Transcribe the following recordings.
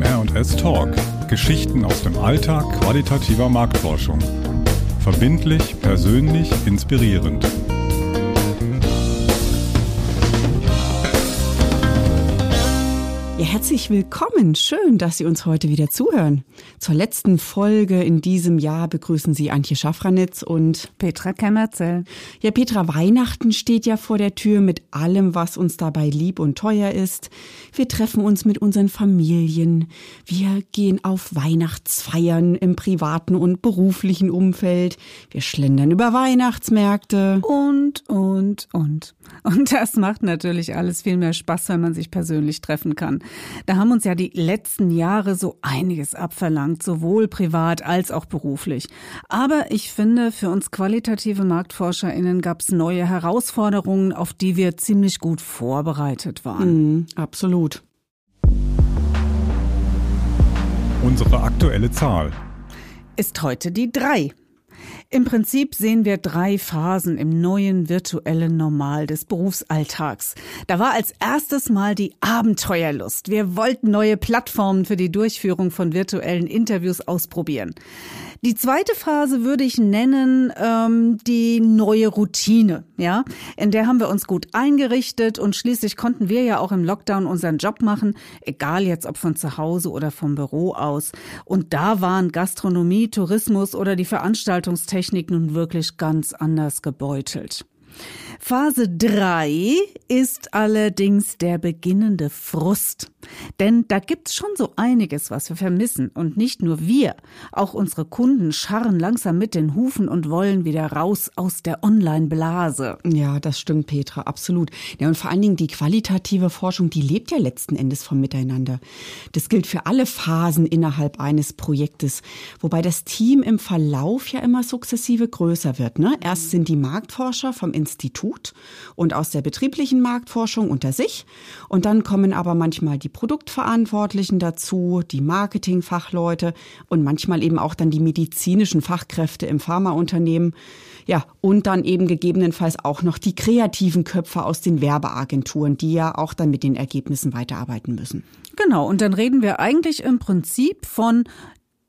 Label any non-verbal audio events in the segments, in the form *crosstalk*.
MR&S Talk. Geschichten aus dem Alltag qualitativer Marktforschung. Verbindlich, persönlich, inspirierend. Ja, herzlich willkommen. Schön, dass Sie uns heute wieder zuhören. Zur letzten Folge in diesem Jahr begrüßen Sie Antje Schaffranitz und Petra Kämmerzell. Ja, Petra, Weihnachten steht ja vor der Tür mit allem, was uns dabei lieb und teuer ist. Wir treffen uns mit unseren Familien. Wir gehen auf Weihnachtsfeiern im privaten und beruflichen Umfeld. Wir schlendern über Weihnachtsmärkte. Und, und, und. Und das macht natürlich alles viel mehr Spaß, wenn man sich persönlich treffen kann. Da haben uns ja die letzten Jahre so einiges abverlangt, sowohl privat als auch beruflich. Aber ich finde, für uns qualitative MarktforscherInnen gab es neue Herausforderungen, auf die wir ziemlich gut vorbereitet waren. Mhm, absolut. Unsere aktuelle Zahl ist heute die drei. Im Prinzip sehen wir drei Phasen im neuen virtuellen Normal des Berufsalltags. Da war als erstes mal die Abenteuerlust. Wir wollten neue Plattformen für die Durchführung von virtuellen Interviews ausprobieren. Die zweite Phase würde ich nennen ähm, die neue Routine. Ja, in der haben wir uns gut eingerichtet und schließlich konnten wir ja auch im Lockdown unseren Job machen, egal jetzt ob von zu Hause oder vom Büro aus. Und da waren Gastronomie, Tourismus oder die Veranstaltungstechnik nun wirklich ganz anders gebeutelt. Phase 3 ist allerdings der beginnende Frust. Denn da gibt's schon so einiges, was wir vermissen. Und nicht nur wir, auch unsere Kunden scharren langsam mit den Hufen und wollen wieder raus aus der Online-Blase. Ja, das stimmt, Petra, absolut. Ja, und vor allen Dingen die qualitative Forschung, die lebt ja letzten Endes vom Miteinander. Das gilt für alle Phasen innerhalb eines Projektes, wobei das Team im Verlauf ja immer sukzessive größer wird. Ne? Erst sind die Marktforscher vom Institut und aus der betrieblichen Marktforschung unter sich. Und dann kommen aber manchmal die Produktverantwortlichen dazu, die Marketingfachleute und manchmal eben auch dann die medizinischen Fachkräfte im Pharmaunternehmen. Ja, und dann eben gegebenenfalls auch noch die kreativen Köpfe aus den Werbeagenturen, die ja auch dann mit den Ergebnissen weiterarbeiten müssen. Genau, und dann reden wir eigentlich im Prinzip von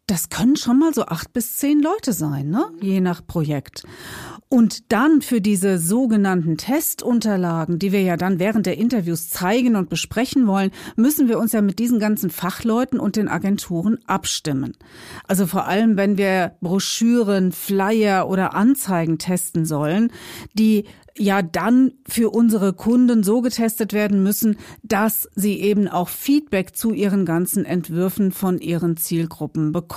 das können schon mal so acht bis zehn Leute sein, ne? Je nach Projekt. Und dann für diese sogenannten Testunterlagen, die wir ja dann während der Interviews zeigen und besprechen wollen, müssen wir uns ja mit diesen ganzen Fachleuten und den Agenturen abstimmen. Also vor allem, wenn wir Broschüren, Flyer oder Anzeigen testen sollen, die ja dann für unsere Kunden so getestet werden müssen, dass sie eben auch Feedback zu ihren ganzen Entwürfen von ihren Zielgruppen bekommen.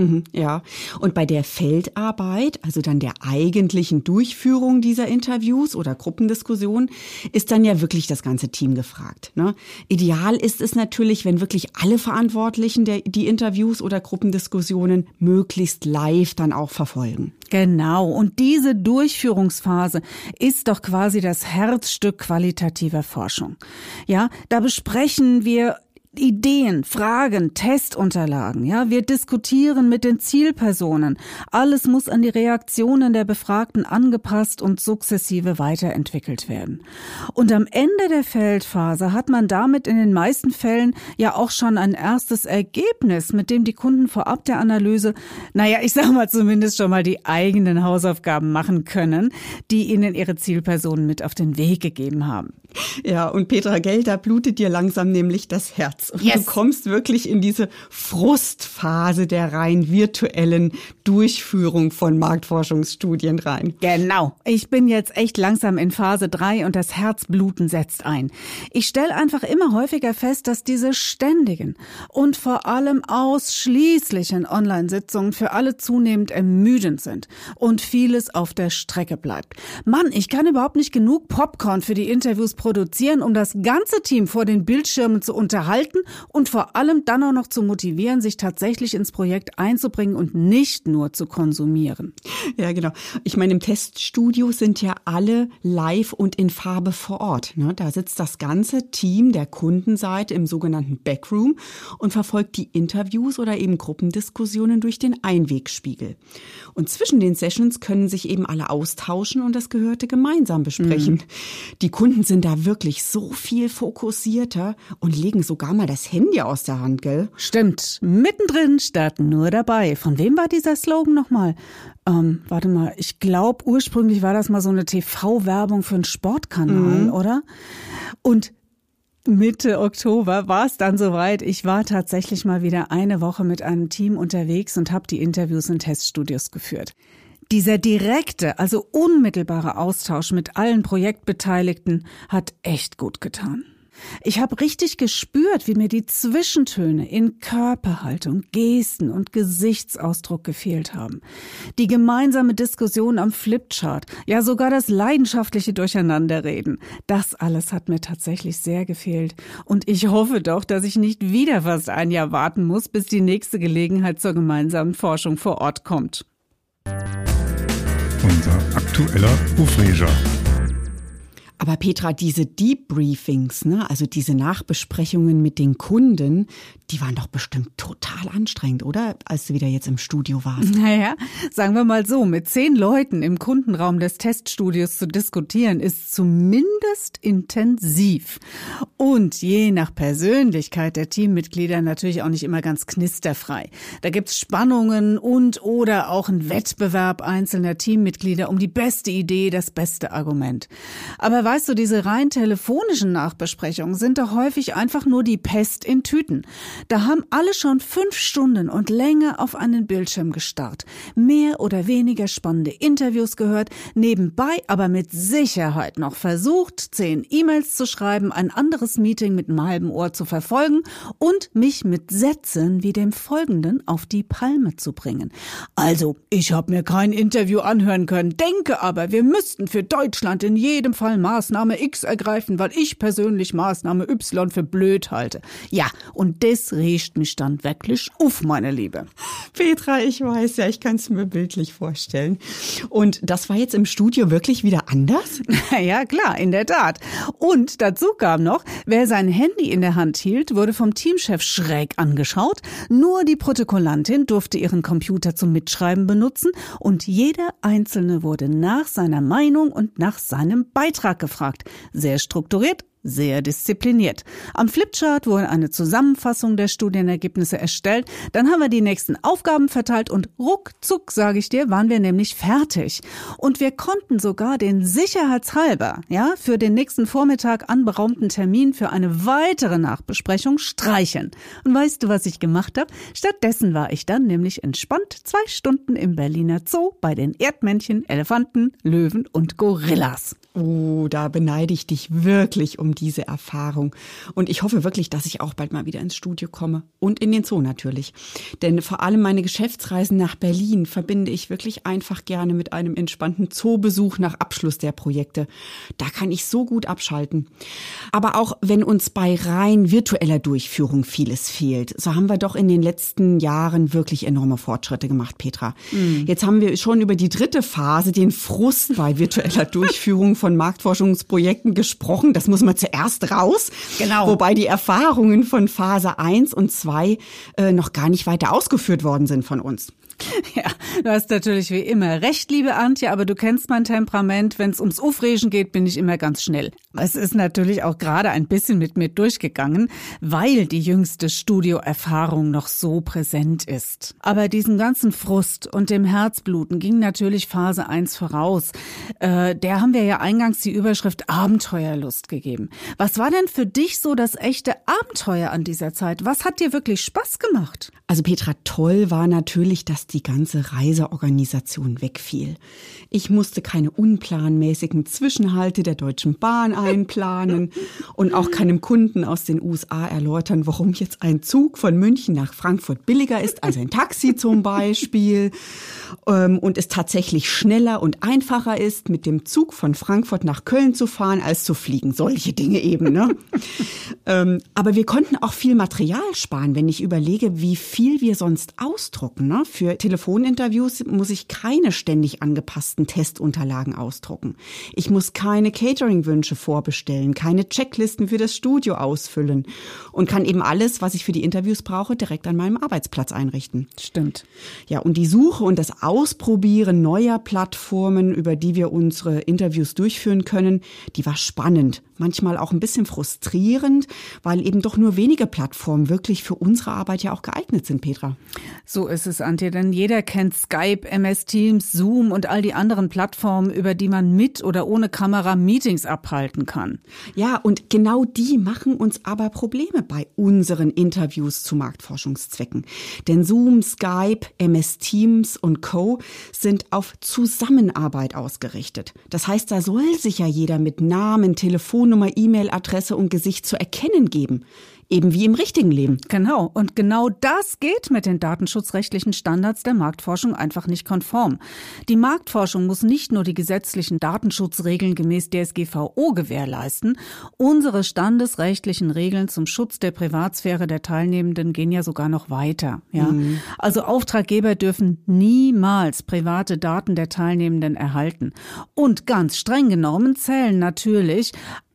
Mhm, ja, und bei der Feldarbeit, also dann der eigentlichen Durchführung dieser Interviews oder Gruppendiskussionen, ist dann ja wirklich das ganze Team gefragt. Ne? Ideal ist es natürlich, wenn wirklich alle Verantwortlichen der, die Interviews oder Gruppendiskussionen möglichst live dann auch verfolgen. Genau, und diese Durchführungsphase ist doch quasi das Herzstück qualitativer Forschung. Ja, da besprechen wir Ideen, Fragen, Testunterlagen, ja, wir diskutieren mit den Zielpersonen. Alles muss an die Reaktionen der Befragten angepasst und sukzessive weiterentwickelt werden. Und am Ende der Feldphase hat man damit in den meisten Fällen ja auch schon ein erstes Ergebnis, mit dem die Kunden vorab der Analyse, naja, ich sag mal zumindest schon mal die eigenen Hausaufgaben machen können, die ihnen ihre Zielpersonen mit auf den Weg gegeben haben. Ja, und Petra Gell, da blutet dir langsam nämlich das Herz. Und yes. du kommst wirklich in diese Frustphase der rein virtuellen Durchführung von Marktforschungsstudien rein. Genau. Ich bin jetzt echt langsam in Phase drei und das Herzbluten setzt ein. Ich stelle einfach immer häufiger fest, dass diese ständigen und vor allem ausschließlichen Online-Sitzungen für alle zunehmend ermüdend sind und vieles auf der Strecke bleibt. Mann, ich kann überhaupt nicht genug Popcorn für die Interviews produzieren, um das ganze Team vor den Bildschirmen zu unterhalten und vor allem dann auch noch zu motivieren, sich tatsächlich ins Projekt einzubringen und nicht nur zu konsumieren. Ja, genau. Ich meine, im Teststudio sind ja alle live und in Farbe vor Ort. Ne? Da sitzt das ganze Team der Kundenseite im sogenannten Backroom und verfolgt die Interviews oder eben Gruppendiskussionen durch den Einwegspiegel. Und zwischen den Sessions können sich eben alle austauschen und das Gehörte gemeinsam besprechen. Mhm. Die Kunden sind da da wirklich so viel fokussierter und legen sogar mal das Handy aus der Hand, gell? Stimmt. Mittendrin statt nur dabei. Von wem war dieser Slogan nochmal? Ähm, warte mal, ich glaube, ursprünglich war das mal so eine TV-Werbung für einen Sportkanal, mhm. oder? Und Mitte Oktober war es dann soweit. Ich war tatsächlich mal wieder eine Woche mit einem Team unterwegs und habe die Interviews in Teststudios geführt. Dieser direkte, also unmittelbare Austausch mit allen Projektbeteiligten hat echt gut getan. Ich habe richtig gespürt, wie mir die Zwischentöne in Körperhaltung, Gesten und Gesichtsausdruck gefehlt haben. Die gemeinsame Diskussion am Flipchart, ja sogar das leidenschaftliche Durcheinanderreden. Das alles hat mir tatsächlich sehr gefehlt. Und ich hoffe doch, dass ich nicht wieder fast ein Jahr warten muss, bis die nächste Gelegenheit zur gemeinsamen Forschung vor Ort kommt unser aktueller Ufreger. Aber Petra, diese Debriefings, ne, also diese Nachbesprechungen mit den Kunden, die waren doch bestimmt total anstrengend, oder? Als du wieder jetzt im Studio warst. Naja, sagen wir mal so, mit zehn Leuten im Kundenraum des Teststudios zu diskutieren, ist zumindest intensiv. Und je nach Persönlichkeit der Teammitglieder natürlich auch nicht immer ganz knisterfrei. Da gibt's Spannungen und oder auch ein Wettbewerb einzelner Teammitglieder um die beste Idee, das beste Argument. Aber weißt du, diese rein telefonischen Nachbesprechungen sind doch häufig einfach nur die Pest in Tüten. Da haben alle schon fünf Stunden und länger auf einen Bildschirm gestarrt, mehr oder weniger spannende Interviews gehört, nebenbei aber mit Sicherheit noch versucht, zehn E-Mails zu schreiben, ein anderes Meeting mit einem Ohr zu verfolgen und mich mit Sätzen wie dem folgenden auf die Palme zu bringen. Also, ich habe mir kein Interview anhören können, denke aber, wir müssten für Deutschland in jedem Fall Maß Maßnahme X ergreifen, weil ich persönlich Maßnahme Y für blöd halte. Ja, und das riecht mich dann wirklich auf, meine Liebe. Petra, ich weiß ja, ich kann es mir bildlich vorstellen. Und das war jetzt im Studio wirklich wieder anders? *laughs* ja, klar, in der Tat. Und dazu kam noch, wer sein Handy in der Hand hielt, wurde vom Teamchef schräg angeschaut. Nur die Protokollantin durfte ihren Computer zum Mitschreiben benutzen und jeder Einzelne wurde nach seiner Meinung und nach seinem Beitrag gefragt gefragt. Sehr strukturiert, sehr diszipliniert. Am Flipchart wurde eine Zusammenfassung der Studienergebnisse erstellt. Dann haben wir die nächsten Aufgaben verteilt und ruckzuck, sage ich dir, waren wir nämlich fertig. Und wir konnten sogar den sicherheitshalber, ja, für den nächsten Vormittag anberaumten Termin für eine weitere Nachbesprechung streichen. Und weißt du, was ich gemacht habe? Stattdessen war ich dann nämlich entspannt zwei Stunden im Berliner Zoo bei den Erdmännchen, Elefanten, Löwen und Gorillas. Oh, da beneide ich dich wirklich um diese Erfahrung. Und ich hoffe wirklich, dass ich auch bald mal wieder ins Studio komme. Und in den Zoo natürlich. Denn vor allem meine Geschäftsreisen nach Berlin verbinde ich wirklich einfach gerne mit einem entspannten Zoobesuch nach Abschluss der Projekte. Da kann ich so gut abschalten. Aber auch wenn uns bei rein virtueller Durchführung vieles fehlt, so haben wir doch in den letzten Jahren wirklich enorme Fortschritte gemacht, Petra. Mhm. Jetzt haben wir schon über die dritte Phase, den Frust bei virtueller Durchführung von Marktforschungsprojekten gesprochen. Das muss man zuerst raus. Genau. Wobei die Erfahrungen von Phase 1 und 2 äh, noch gar nicht weiter ausgeführt worden sind von uns. *laughs* Ja, du hast natürlich wie immer recht, liebe Antje, aber du kennst mein Temperament. Wenn es ums Aufregen geht, bin ich immer ganz schnell. Es ist natürlich auch gerade ein bisschen mit mir durchgegangen, weil die jüngste Studioerfahrung noch so präsent ist. Aber diesem ganzen Frust und dem Herzbluten ging natürlich Phase 1 voraus. Äh, der haben wir ja eingangs die Überschrift Abenteuerlust gegeben. Was war denn für dich so das echte Abenteuer an dieser Zeit? Was hat dir wirklich Spaß gemacht? Also Petra, toll war natürlich, dass die ganze Reiseorganisation wegfiel. Ich musste keine unplanmäßigen Zwischenhalte der Deutschen Bahn einplanen und auch keinem Kunden aus den USA erläutern, warum jetzt ein Zug von München nach Frankfurt billiger ist als ein Taxi zum Beispiel ähm, und es tatsächlich schneller und einfacher ist, mit dem Zug von Frankfurt nach Köln zu fahren, als zu fliegen. Solche Dinge eben. Ne? *laughs* ähm, aber wir konnten auch viel Material sparen, wenn ich überlege, wie viel wir sonst ausdrucken ne? für Telefoninterviews muss ich keine ständig angepassten Testunterlagen ausdrucken. Ich muss keine Catering-Wünsche vorbestellen, keine Checklisten für das Studio ausfüllen und kann eben alles, was ich für die Interviews brauche, direkt an meinem Arbeitsplatz einrichten. Stimmt. Ja, und die Suche und das Ausprobieren neuer Plattformen, über die wir unsere Interviews durchführen können, die war spannend, manchmal auch ein bisschen frustrierend, weil eben doch nur wenige Plattformen wirklich für unsere Arbeit ja auch geeignet sind, Petra. So ist es, Antje, denn jeder kennt Skype, MS Teams, Zoom und all die anderen Plattformen, über die man mit oder ohne Kamera Meetings abhalten kann. Ja, und genau die machen uns aber Probleme bei unseren Interviews zu Marktforschungszwecken. Denn Zoom, Skype, MS Teams und Co. sind auf Zusammenarbeit ausgerichtet. Das heißt, da soll sich ja jeder mit Namen, Telefonnummer, E-Mail-Adresse und Gesicht zu erkennen geben. Eben wie im richtigen Leben. Genau. Und genau das geht mit den datenschutzrechtlichen Standards der Marktforschung einfach nicht konform. Die Marktforschung muss nicht nur die gesetzlichen Datenschutzregeln gemäß DSGVO gewährleisten. Unsere standesrechtlichen Regeln zum Schutz der Privatsphäre der Teilnehmenden gehen ja sogar noch weiter. Ja. Mhm. Also Auftraggeber dürfen niemals private Daten der Teilnehmenden erhalten. Und ganz streng genommen zählen natürlich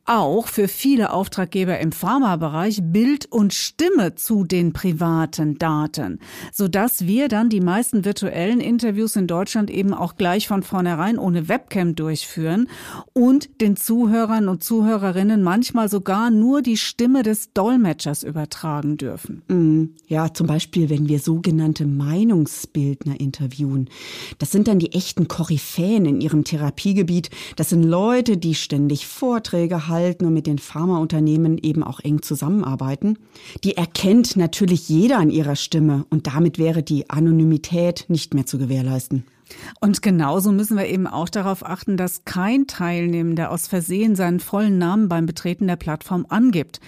auch für viele Auftraggeber im Pharmabereich Bild und Stimme zu den privaten Daten, sodass wir dann die meisten virtuellen Interviews in Deutschland eben auch gleich von vornherein ohne Webcam durchführen und den Zuhörern und Zuhörerinnen manchmal sogar nur die Stimme des Dolmetschers übertragen dürfen. Mm, ja, zum Beispiel, wenn wir sogenannte Meinungsbildner interviewen. Das sind dann die echten Koryphäen in ihrem Therapiegebiet. Das sind Leute, die ständig Vorträge halten halten und mit den Pharmaunternehmen eben auch eng zusammenarbeiten. Die erkennt natürlich jeder an ihrer Stimme und damit wäre die Anonymität nicht mehr zu gewährleisten. Und genauso müssen wir eben auch darauf achten, dass kein Teilnehmender aus Versehen seinen vollen Namen beim Betreten der Plattform angibt.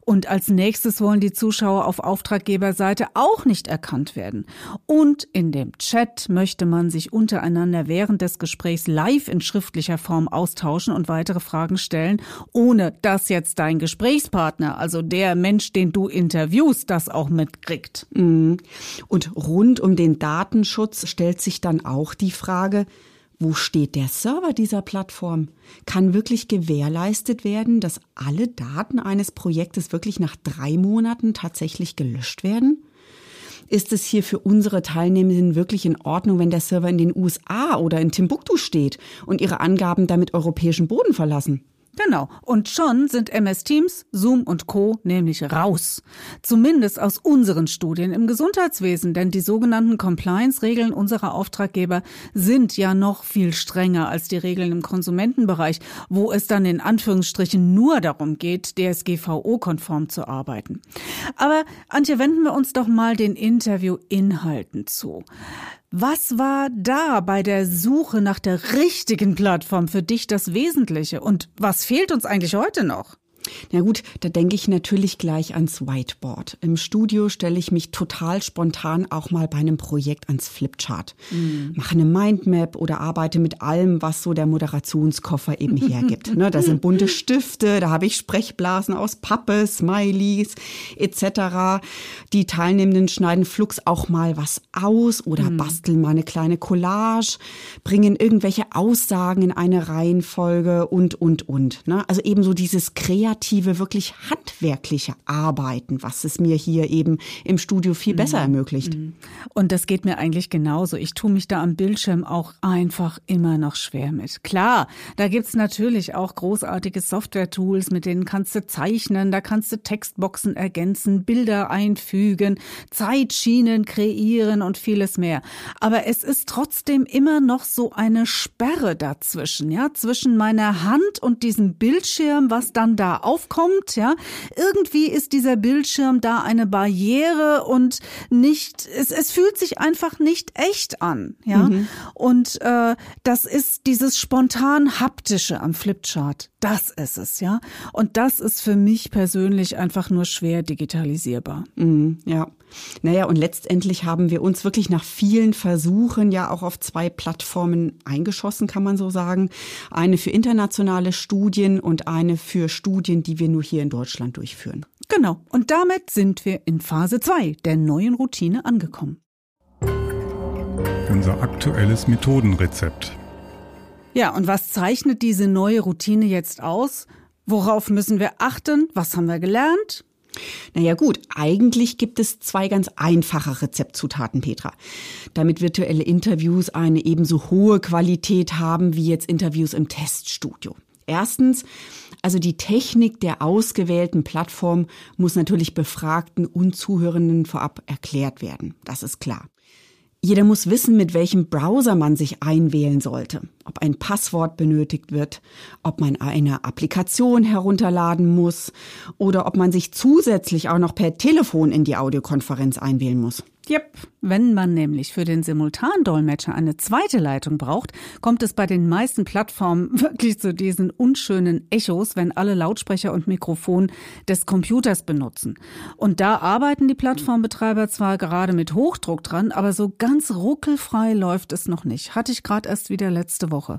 Und als nächstes wollen die Zuschauer auf Auftraggeberseite auch nicht erkannt werden. Und in dem Chat möchte man sich untereinander während des Gesprächs live in schriftlicher Form austauschen und weitere Fragen stellen, ohne dass jetzt dein Gesprächspartner, also der Mensch, den du interviewst, das auch mitkriegt. Mhm. Und rund um den Datenschutz stellt sich dann auch die Frage, wo steht der Server dieser Plattform? Kann wirklich gewährleistet werden, dass alle Daten eines Projektes wirklich nach drei Monaten tatsächlich gelöscht werden? Ist es hier für unsere Teilnehmenden wirklich in Ordnung, wenn der Server in den USA oder in Timbuktu steht und ihre Angaben damit europäischen Boden verlassen? Genau. Und schon sind MS Teams, Zoom und Co. nämlich raus. Zumindest aus unseren Studien im Gesundheitswesen, denn die sogenannten Compliance-Regeln unserer Auftraggeber sind ja noch viel strenger als die Regeln im Konsumentenbereich, wo es dann in Anführungsstrichen nur darum geht, DSGVO-konform zu arbeiten. Aber Antje, wenden wir uns doch mal den Interview-Inhalten zu. Was war da bei der Suche nach der richtigen Plattform für dich das Wesentliche? Und was fehlt uns eigentlich heute noch? Na gut, da denke ich natürlich gleich ans Whiteboard. Im Studio stelle ich mich total spontan auch mal bei einem Projekt ans Flipchart. Mhm. Mache eine Mindmap oder arbeite mit allem, was so der Moderationskoffer eben hergibt. ne, da sind bunte *laughs* Stifte, da habe ich Sprechblasen aus Pappe, Smileys etc. Die Teilnehmenden schneiden flugs auch mal was aus oder mhm. basteln mal eine kleine Collage, bringen irgendwelche Aussagen in eine Reihenfolge und, und, und. Ne? Also eben so dieses kreative kreative, wirklich handwerkliche Arbeiten, was es mir hier eben im Studio viel besser mhm. ermöglicht. Mhm. Und das geht mir eigentlich genauso. Ich tue mich da am Bildschirm auch einfach immer noch schwer mit. Klar, da gibt's natürlich auch großartige Software-Tools, mit denen kannst du zeichnen, da kannst du Textboxen ergänzen, Bilder einfügen, Zeitschienen kreieren und vieles mehr. Aber es ist trotzdem immer noch so eine Sperre dazwischen, ja, zwischen meiner Hand und diesem Bildschirm, was dann da aufkommt, ja. Irgendwie ist dieser Bildschirm da eine Barriere und nicht, es, es fühlt sich einfach nicht echt an, ja. Mhm. Und äh, das ist dieses spontan haptische am Flipchart. Das ist es, ja. Und das ist für mich persönlich einfach nur schwer digitalisierbar. Mhm, ja. Naja, und letztendlich haben wir uns wirklich nach vielen Versuchen ja auch auf zwei Plattformen eingeschossen, kann man so sagen. Eine für internationale Studien und eine für Studien, die wir nur hier in Deutschland durchführen. Genau. Und damit sind wir in Phase 2 der neuen Routine angekommen. unser aktuelles Methodenrezept. Ja, und was zeichnet diese neue Routine jetzt aus? Worauf müssen wir achten? Was haben wir gelernt? Naja gut, eigentlich gibt es zwei ganz einfache Rezeptzutaten, Petra. Damit virtuelle Interviews eine ebenso hohe Qualität haben wie jetzt Interviews im Teststudio. Erstens, also die Technik der ausgewählten Plattform muss natürlich Befragten und Zuhörenden vorab erklärt werden. Das ist klar. Jeder muss wissen, mit welchem Browser man sich einwählen sollte, ob ein Passwort benötigt wird, ob man eine Applikation herunterladen muss oder ob man sich zusätzlich auch noch per Telefon in die Audiokonferenz einwählen muss. Yep. Wenn man nämlich für den Simultandolmetscher eine zweite Leitung braucht, kommt es bei den meisten Plattformen *laughs* wirklich zu diesen unschönen Echos, wenn alle Lautsprecher und Mikrofon des Computers benutzen. Und da arbeiten die Plattformbetreiber zwar gerade mit Hochdruck dran, aber so ganz ruckelfrei läuft es noch nicht. Hatte ich gerade erst wieder letzte Woche.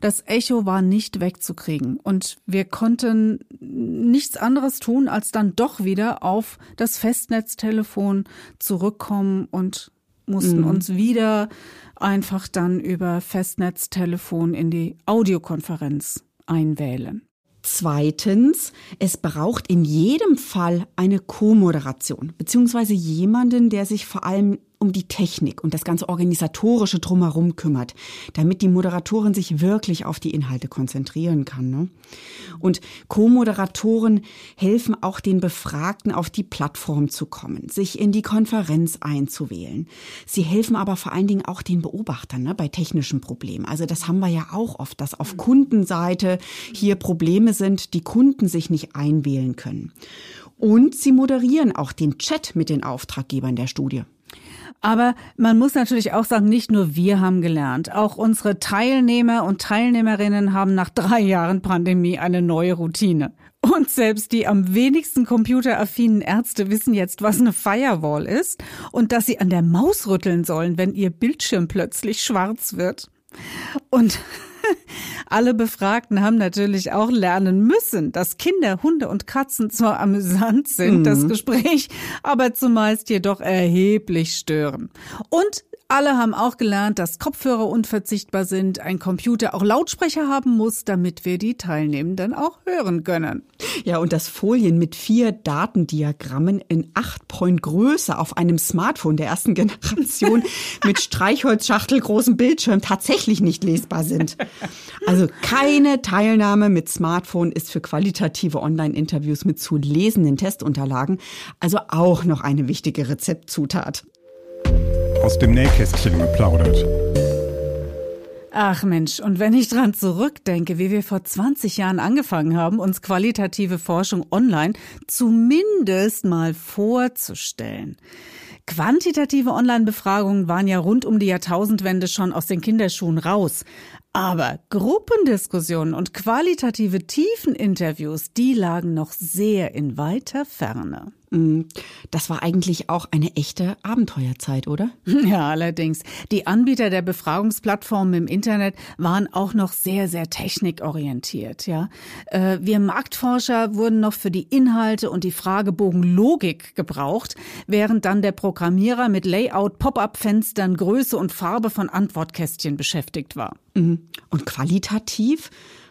Das Echo war nicht wegzukriegen und wir konnten nichts anderes tun, als dann doch wieder auf das Festnetztelefon zurückkommen gekommen und mussten mhm. uns wieder einfach dann über Festnetztelefon in die Audiokonferenz einwählen. Zweitens, es braucht in jedem Fall eine Co-Moderation, beziehungsweise jemanden, der sich vor allem um die Technik und das ganze organisatorische drumherum kümmert, damit die Moderatorin sich wirklich auf die Inhalte konzentrieren kann. Ne? Und Co-Moderatoren helfen auch den Befragten auf die Plattform zu kommen, sich in die Konferenz einzuwählen. Sie helfen aber vor allen Dingen auch den Beobachtern ne, bei technischen Problemen. Also das haben wir ja auch oft, dass auf Kundenseite hier Probleme sind, die Kunden sich nicht einwählen können. Und sie moderieren auch den Chat mit den Auftraggebern der Studie. Aber man muss natürlich auch sagen, nicht nur wir haben gelernt. Auch unsere Teilnehmer und Teilnehmerinnen haben nach drei Jahren Pandemie eine neue Routine. Und selbst die am wenigsten computeraffinen Ärzte wissen jetzt, was eine Firewall ist und dass sie an der Maus rütteln sollen, wenn ihr Bildschirm plötzlich schwarz wird. Und *laughs* alle Befragten haben natürlich auch lernen müssen, dass Kinder, Hunde und Katzen zwar amüsant sind, mhm. das Gespräch, aber zumeist jedoch erheblich stören. Und alle haben auch gelernt, dass Kopfhörer unverzichtbar sind, ein Computer auch Lautsprecher haben muss, damit wir die Teilnehmenden auch hören können. Ja, und dass Folien mit vier Datendiagrammen in acht Point Größe auf einem Smartphone der ersten Generation *laughs* mit Streichholzschachtel großem Bildschirm tatsächlich nicht lesbar sind. Also keine Teilnahme mit Smartphone ist für qualitative Online-Interviews mit zu lesenden Testunterlagen also auch noch eine wichtige Rezeptzutat aus dem Nähkästchen geplaudert. Ach Mensch, und wenn ich dran zurückdenke, wie wir vor 20 Jahren angefangen haben, uns qualitative Forschung online zumindest mal vorzustellen. Quantitative Online-Befragungen waren ja rund um die Jahrtausendwende schon aus den Kinderschuhen raus. Aber Gruppendiskussionen und qualitative Tiefeninterviews, die lagen noch sehr in weiter Ferne. Mm, das war eigentlich auch eine echte Abenteuerzeit, oder? *laughs* Ja, allerdings. Die Anbieter der Befragungsplattformen im Internet waren auch noch sehr, sehr technikorientiert, ja. Äh, wir Marktforscher wurden noch für die Inhalte und die Fragebogenlogik gebraucht, während dann der Programmierer mit Layout, Pop-up-Fenstern, Größe und Farbe von Antwortkästchen beschäftigt war. Mhm. Und qualitativ?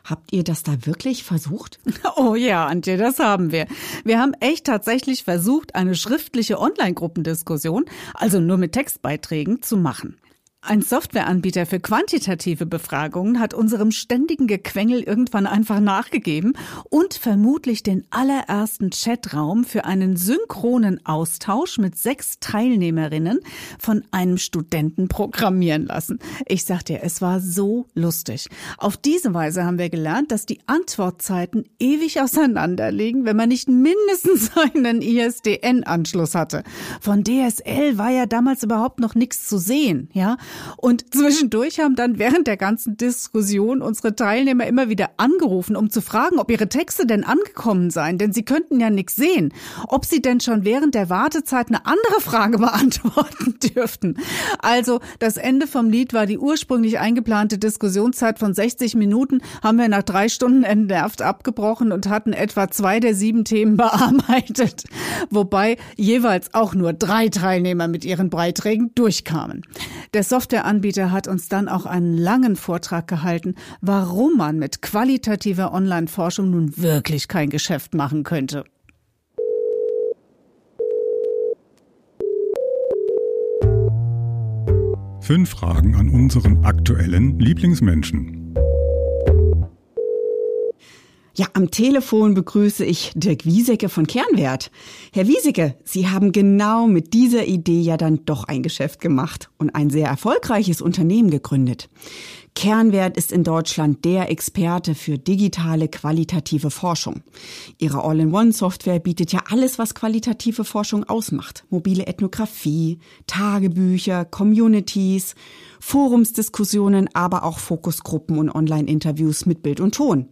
Habt ihr das da wirklich versucht? *laughs* Oh ja, Antje, das haben wir. Wir haben echt tatsächlich versucht, eine schriftliche Online-Gruppendiskussion, also nur mit Textbeiträgen, zu machen. Ein Softwareanbieter für quantitative Befragungen hat unserem ständigen Gequengel irgendwann einfach nachgegeben und vermutlich den allerersten Chatraum für einen synchronen Austausch mit sechs Teilnehmerinnen von einem Studenten programmieren lassen. Ich sag dir, es war so lustig. Auf diese Weise haben wir gelernt, dass die Antwortzeiten ewig auseinanderliegen, wenn man nicht mindestens *laughs* einen ISDN-Anschluss hatte. Von DSL war ja damals überhaupt noch nichts zu sehen, ja? Und zwischendurch haben dann während der ganzen Diskussion unsere Teilnehmer immer wieder angerufen, um zu fragen, ob ihre Texte denn angekommen seien, denn sie könnten ja nichts sehen, ob sie denn schon während der Wartezeit eine andere Frage *laughs* beantworten dürften. Also das Ende vom Lied war die ursprünglich eingeplante Diskussionszeit von 60 Minuten, haben wir nach drei Stunden entnervt abgebrochen und hatten etwa zwei der sieben Themen *laughs* bearbeitet, wobei jeweils auch nur drei Teilnehmer mit ihren Beiträgen durchkamen. Der Softwareanbieter hat uns dann auch einen langen Vortrag gehalten, warum man mit qualitativer Online-Forschung nun wirklich kein Geschäft machen könnte. Fünf Fragen an unseren aktuellen Lieblingsmenschen. Ja, am Telefon begrüße ich Dirk Wiesecke von Kernwert. Herr Wiesecke, Sie haben genau mit dieser Idee ja dann doch ein Geschäft gemacht und ein sehr erfolgreiches Unternehmen gegründet. Kernwert ist in Deutschland der Experte für digitale qualitative Forschung. Ihre All-in-One-Software bietet ja alles, was qualitative Forschung ausmacht. Mobile Ethnographie, Tagebücher, Communities, Forumsdiskussionen, aber auch Fokusgruppen und Online-Interviews mit Bild und Ton.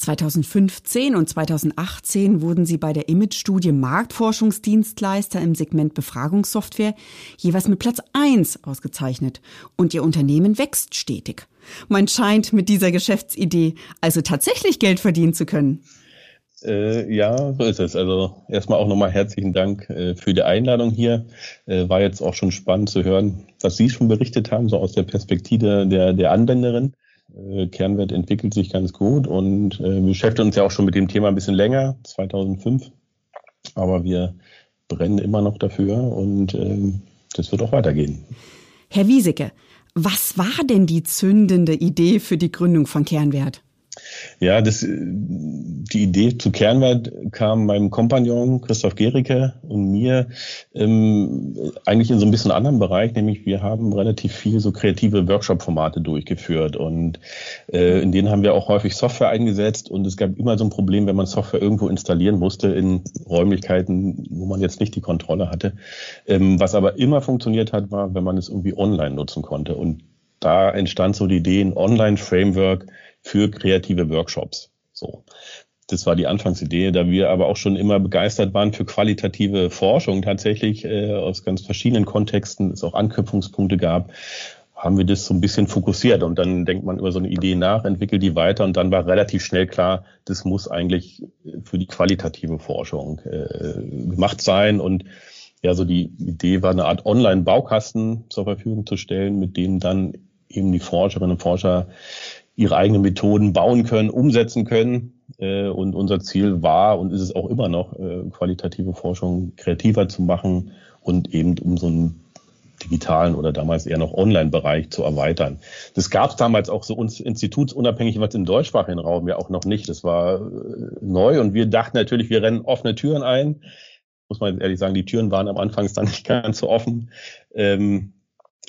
2015 und 2018 wurden sie bei der Image-Studie Marktforschungsdienstleister im Segment Befragungssoftware jeweils mit Platz 1 ausgezeichnet und ihr Unternehmen wächst stetig. Man scheint mit dieser Geschäftsidee also tatsächlich Geld verdienen zu können. Äh, ja, so ist es. Also erstmal auch nochmal herzlichen Dank äh, für die Einladung hier. Äh, war jetzt auch schon spannend zu hören, was Sie schon berichtet haben, so aus der Perspektive der, der Anwenderin. Äh, Kernwert entwickelt sich ganz gut und äh, wir beschäftigen uns ja auch schon mit dem Thema ein bisschen länger, 2005. Aber wir brennen immer noch dafür und äh, das wird auch weitergehen. Herr Wiesecke, was war denn die zündende Idee für die Gründung von Kernwert? Ja, das, die Idee zu Kernwert kam meinem Kompagnon Christoph Gericke und mir ähm, eigentlich in so ein bisschen anderen Bereich, nämlich wir haben relativ viel so kreative Workshop-Formate durchgeführt und äh, in denen haben wir auch häufig Software eingesetzt und es gab immer so ein Problem, wenn man Software irgendwo installieren musste in Räumlichkeiten, wo man jetzt nicht die Kontrolle hatte. Ähm, was aber immer funktioniert hat, war, wenn man es irgendwie online nutzen konnte und da entstand so die Idee, ein Online-Framework, für kreative Workshops. So. Das war die Anfangsidee, da wir aber auch schon immer begeistert waren für qualitative Forschung tatsächlich äh, aus ganz verschiedenen Kontexten, es auch Anknüpfungspunkte gab, haben wir das so ein bisschen fokussiert und dann denkt man über so eine Idee nach, entwickelt die weiter und dann war relativ schnell klar, das muss eigentlich für die qualitative Forschung äh, gemacht sein und ja, so die Idee war eine Art Online-Baukasten zur Verfügung zu stellen, mit dem dann eben die Forscherinnen und Forscher ihre eigenen Methoden bauen können, umsetzen können. Äh, und unser Ziel war und ist es auch immer noch, äh, qualitative Forschung kreativer zu machen und eben um so einen digitalen oder damals eher noch Online-Bereich zu erweitern. Das gab es damals auch so uns institutsunabhängig was im deutschsprachigen Raum ja auch noch nicht. Das war äh, neu und wir dachten natürlich, wir rennen offene Türen ein. Muss man ehrlich sagen, die Türen waren am Anfang dann nicht ganz so offen. Ähm,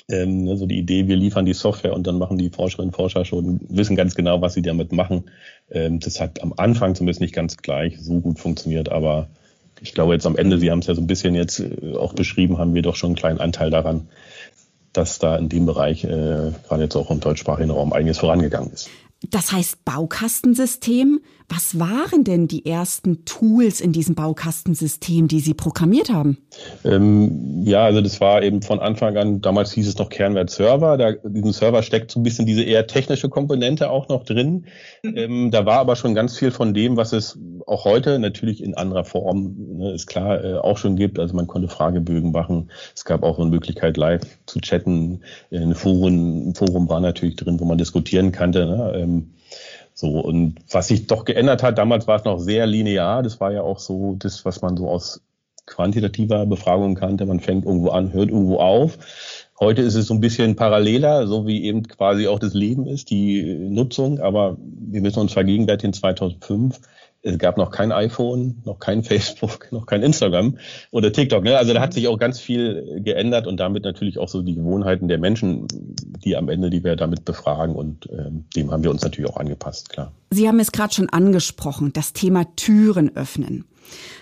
ähm, also die Idee, wir liefern die Software und dann machen die Forscherinnen und Forscher schon, wissen ganz genau, was sie damit machen. Ähm, das hat am Anfang zumindest nicht ganz gleich so gut funktioniert, aber ich glaube jetzt am Ende, Sie haben es ja so ein bisschen jetzt äh, auch beschrieben, haben wir doch schon einen kleinen Anteil daran, dass da in dem Bereich, äh, gerade jetzt auch im deutschsprachigen Raum, einiges vorangegangen ist. Das heißt Baukastensystem. Was waren denn die ersten Tools in diesem Baukastensystem, die Sie programmiert haben? Ähm, ja, also das war eben von Anfang an, damals hieß es noch Kernwert Server. Da, diesem Server steckt so ein bisschen diese eher technische Komponente auch noch drin. Mhm. Ähm, da war aber schon ganz viel von dem, was es auch heute natürlich in anderer Form, ne, ist klar, äh, auch schon gibt. Also man konnte Fragebögen machen. Es gab auch eine Möglichkeit, live zu chatten. Ein Forum, ein Forum war natürlich drin, wo man diskutieren kannte. Ne? Ähm, so, und was sich doch geändert hat, damals war es noch sehr linear. Das war ja auch so das, was man so aus quantitativer Befragung kannte. Man fängt irgendwo an, hört irgendwo auf. Heute ist es so ein bisschen paralleler, so wie eben quasi auch das Leben ist, die Nutzung. Aber wir müssen uns vergegenwärtigen, 2005 es gab noch kein iPhone, noch kein *laughs* Facebook, noch kein Instagram oder TikTok. Ne? Also da hat sich auch ganz viel geändert und damit natürlich auch so die Gewohnheiten der Menschen, die am Ende, die wir damit befragen und ähm, dem haben wir uns natürlich auch angepasst, klar. Sie haben es gerade schon angesprochen, das Thema Türen öffnen.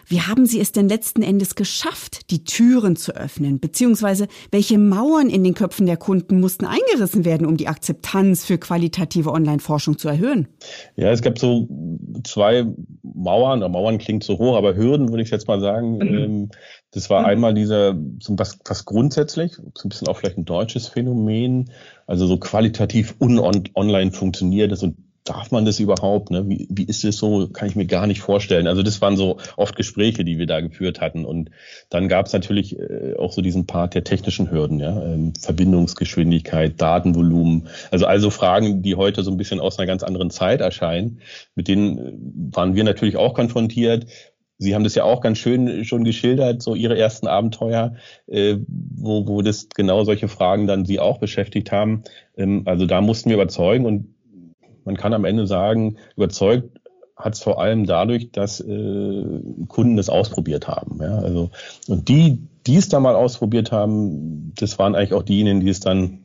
Wie haben Sie es denn letzten Endes geschafft, die Türen zu öffnen? Beziehungsweise welche Mauern in den Köpfen der Kunden mussten eingerissen werden, um die Akzeptanz für qualitative Online-Forschung zu erhöhen? Ja, es gab so zwei Mauern, Mauern klingt so hoch, aber Hürden würde ich jetzt mal sagen. Mhm. Ähm, das war mhm. einmal dieser, so was, was grundsätzlich, so ein bisschen auch vielleicht ein deutsches Phänomen, also so qualitativ un online funktioniert, also darf man das überhaupt? Ne? Wie, wie ist es so? Kann ich mir gar nicht vorstellen. Also das waren so oft Gespräche, die wir da geführt hatten. Und dann gab es natürlich äh, auch so diesen Part der technischen Hürden, ja, ähm, Verbindungsgeschwindigkeit, Datenvolumen. Also also Fragen, die heute so ein bisschen aus einer ganz anderen Zeit erscheinen. Mit denen äh, waren wir natürlich auch konfrontiert. Sie haben das ja auch ganz schön schon geschildert, so Ihre ersten Abenteuer, äh, wo, wo das genau solche Fragen dann Sie auch beschäftigt haben. Ähm, also da mussten wir überzeugen und man kann am Ende sagen, überzeugt hat es vor allem dadurch, dass äh, Kunden das ausprobiert haben. Ja? Also, und die, die es da mal ausprobiert haben, das waren eigentlich auch diejenigen, die es dann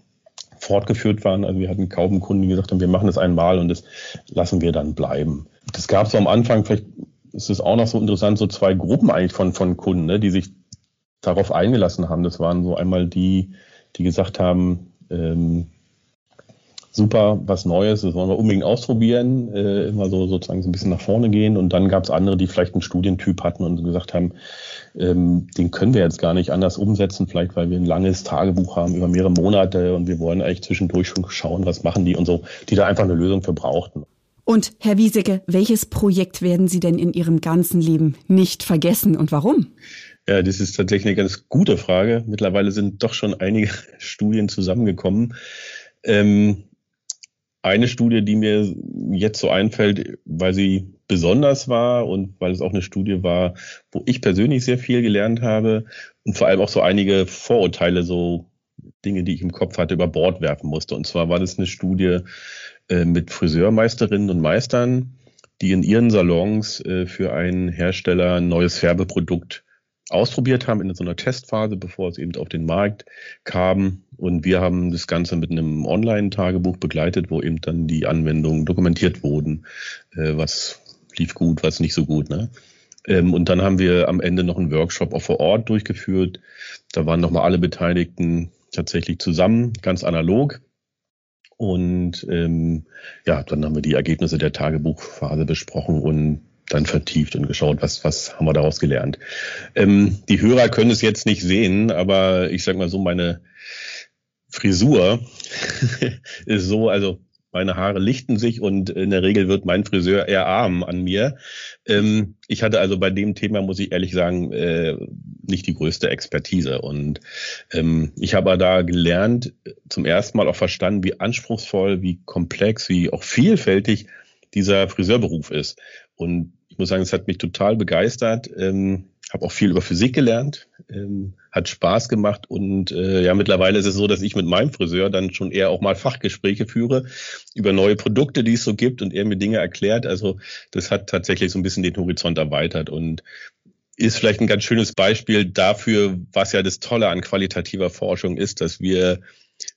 fortgeführt waren. Also wir hatten kaum Kunden, die gesagt haben, wir machen das einmal und das lassen wir dann bleiben. Das gab es so am Anfang, vielleicht ist es auch noch so interessant, so zwei Gruppen eigentlich von, von Kunden, ne, die sich darauf eingelassen haben. Das waren so einmal die, die gesagt haben, ähm, super, was Neues, das wollen wir unbedingt ausprobieren, äh, immer so sozusagen so ein bisschen nach vorne gehen. Und dann gab es andere, die vielleicht einen Studientyp hatten und gesagt haben, ähm, den können wir jetzt gar nicht anders umsetzen, vielleicht weil wir ein langes Tagebuch haben über mehrere Monate und wir wollen eigentlich zwischendurch schon schauen, was machen die und so, die da einfach eine Lösung für brauchten. Und Herr Wiesecke, welches Projekt werden Sie denn in Ihrem ganzen Leben nicht vergessen und warum? Ja, das ist tatsächlich eine ganz gute Frage. Mittlerweile sind doch schon einige *laughs* Studien zusammengekommen. Ähm, eine Studie, die mir jetzt so einfällt, weil sie besonders war und weil es auch eine Studie war, wo ich persönlich sehr viel gelernt habe und vor allem auch so einige Vorurteile, so Dinge, die ich im Kopf hatte, über Bord werfen musste. Und zwar war das eine Studie äh, mit Friseurmeisterinnen und Meistern, die in ihren Salons äh, für einen Hersteller ein neues Färbeprodukt ausprobiert haben in so einer Testphase, bevor es eben auf den Markt kam. Und wir haben das Ganze mit einem Online-Tagebuch begleitet, wo eben dann die Anwendungen dokumentiert wurden, äh, was lief gut, was nicht so gut. Ne? Ähm, und dann haben wir am Ende noch einen Workshop auch vor Ort durchgeführt. Da waren nochmal alle Beteiligten tatsächlich zusammen, ganz analog. Und ähm, ja, dann haben wir die Ergebnisse der Tagebuchphase besprochen und dann vertieft und geschaut, was, was haben wir daraus gelernt. Ähm, die Hörer können es jetzt nicht sehen, aber ich sag mal so, meine Frisur *laughs* ist so, also meine Haare lichten sich und in der Regel wird mein Friseur eher arm an mir. Ähm, ich hatte also bei dem Thema, muss ich ehrlich sagen, äh, nicht die größte Expertise. Und ähm, ich habe da gelernt, zum ersten Mal auch verstanden, wie anspruchsvoll, wie komplex, wie auch vielfältig dieser Friseurberuf ist. Und ich muss sagen, es hat mich total begeistert. Ähm, habe auch viel über Physik gelernt, ähm, hat Spaß gemacht und äh, ja, mittlerweile ist es so, dass ich mit meinem Friseur dann schon eher auch mal Fachgespräche führe über neue Produkte, die es so gibt und er mir Dinge erklärt. Also das hat tatsächlich so ein bisschen den Horizont erweitert und ist vielleicht ein ganz schönes Beispiel dafür, was ja das Tolle an qualitativer Forschung ist, dass wir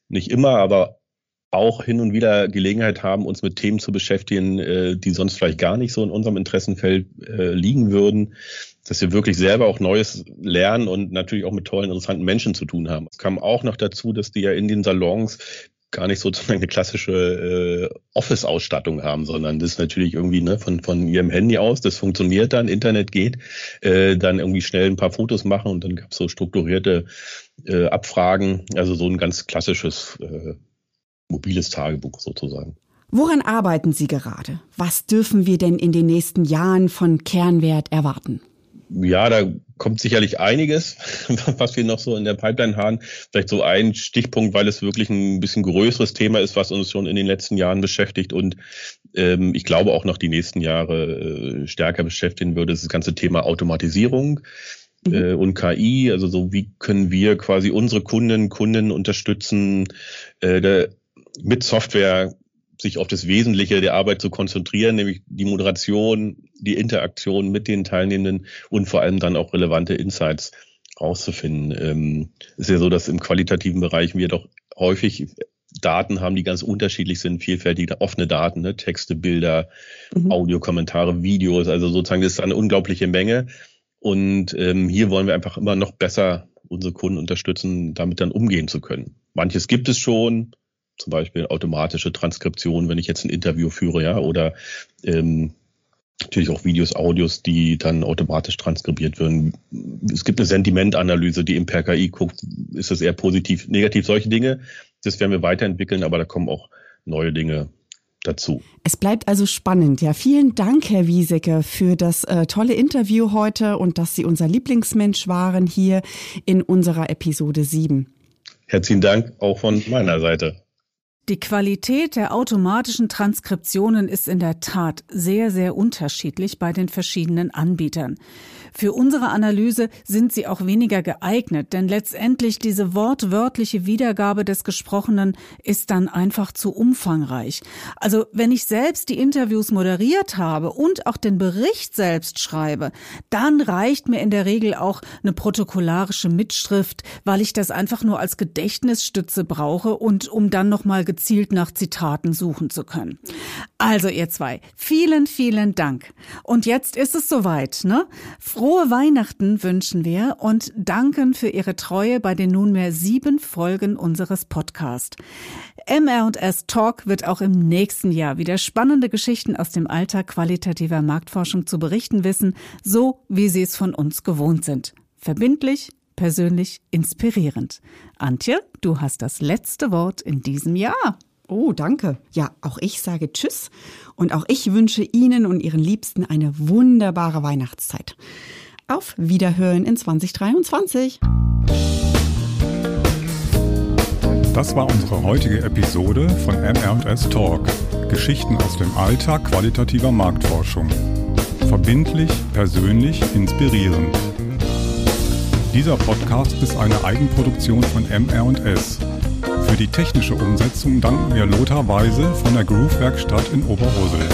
nicht immer, aber auch hin und wieder Gelegenheit haben, uns mit Themen zu beschäftigen, äh, die sonst vielleicht gar nicht so in unserem Interessenfeld äh, liegen würden, dass wir wirklich selber auch Neues lernen und natürlich auch mit tollen, interessanten Menschen zu tun haben. Es kam auch noch dazu, dass die ja in den Salons gar nicht *laughs* sozusagen eine klassische äh, Office-Ausstattung haben, sondern das ist natürlich irgendwie ne, von, von ihrem Handy aus, das funktioniert dann, Internet geht, äh, dann irgendwie schnell ein paar Fotos machen und dann gab es so strukturierte äh, Abfragen, also so ein ganz klassisches äh, mobiles Tagebuch sozusagen. Woran arbeiten Sie gerade? Was dürfen wir denn in den nächsten Jahren von Kernwert erwarten? Ja, da kommt sicherlich einiges, *laughs* was wir noch so in der Pipeline haben. Vielleicht so ein Stichpunkt, weil es wirklich ein bisschen größeres Thema ist, was uns schon in den letzten Jahren beschäftigt und ähm, ich glaube auch noch die nächsten Jahre äh, stärker beschäftigen würde, das ganze Thema Automatisierung mhm. äh, und KI. Also so, wie können wir quasi unsere Kunden, Kunden unterstützen, äh, der, mit Software sich auf das Wesentliche der Arbeit zu konzentrieren, nämlich die Moderation, die Interaktion mit den Teilnehmenden und vor allem dann auch relevante Insights rauszufinden. Ähm, ist ja so, dass im qualitativen Bereich wir doch häufig Daten haben, die ganz unterschiedlich sind, vielfältige, offene Daten, ne? Texte, Bilder, mhm. Audiokommentare, Videos, also sozusagen das ist eine unglaubliche Menge. Und ähm, hier wollen wir einfach immer noch besser unsere Kunden unterstützen, damit dann umgehen zu können. Manches gibt es schon, zum Beispiel automatische Transkription, wenn ich jetzt ein Interview führe, ja, oder ähm, natürlich auch Videos, Audios, die dann automatisch transkribiert werden. Es gibt eine Sentimentanalyse, die im per KI guckt, ist das eher positiv, negativ, solche Dinge. Das werden wir weiterentwickeln, aber da kommen auch neue Dinge dazu. Es bleibt also spannend. Ja, vielen Dank, Herr Wiesecke, für das äh, tolle Interview heute und dass Sie unser Lieblingsmensch waren hier in unserer Episode 7. Herzlichen Dank auch von meiner Seite. Die Qualität der automatischen Transkriptionen ist in der Tat sehr, sehr unterschiedlich bei den verschiedenen Anbietern. Für unsere Analyse sind sie auch weniger geeignet, denn letztendlich diese wortwörtliche Wiedergabe des Gesprochenen ist dann einfach zu umfangreich. Also wenn ich selbst die Interviews moderiert habe und auch den Bericht selbst schreibe, dann reicht mir in der Regel auch eine protokollarische Mitschrift, weil ich das einfach nur als Gedächtnisstütze brauche und um dann nochmal gezielt nach Zitaten suchen zu können. Also ihr zwei, vielen, vielen Dank. Und jetzt ist es soweit, ne? Frohe Weihnachten wünschen wir und danken für Ihre Treue bei den nunmehr sieben Folgen unseres Podcasts. MR&S Talk wird auch im nächsten Jahr wieder spannende Geschichten aus dem Alltag qualitativer Marktforschung zu berichten wissen, so wie Sie es von uns gewohnt sind. Verbindlich, persönlich, inspirierend. Antje, du hast das letzte Wort in diesem Jahr. Oh, danke. Ja, auch ich sage Tschüss und auch ich wünsche Ihnen und Ihren Liebsten eine wunderbare Weihnachtszeit. Auf Wiederhören in 2023. Das war unsere heutige Episode von MR&S Talk. Geschichten aus dem Alltag qualitativer Marktforschung. Verbindlich, persönlich, inspirierend. Dieser Podcast ist eine Eigenproduktion von MR&S. Für die technische Umsetzung danken wir Lothar Weise von der Groove Werkstatt in Oberursel.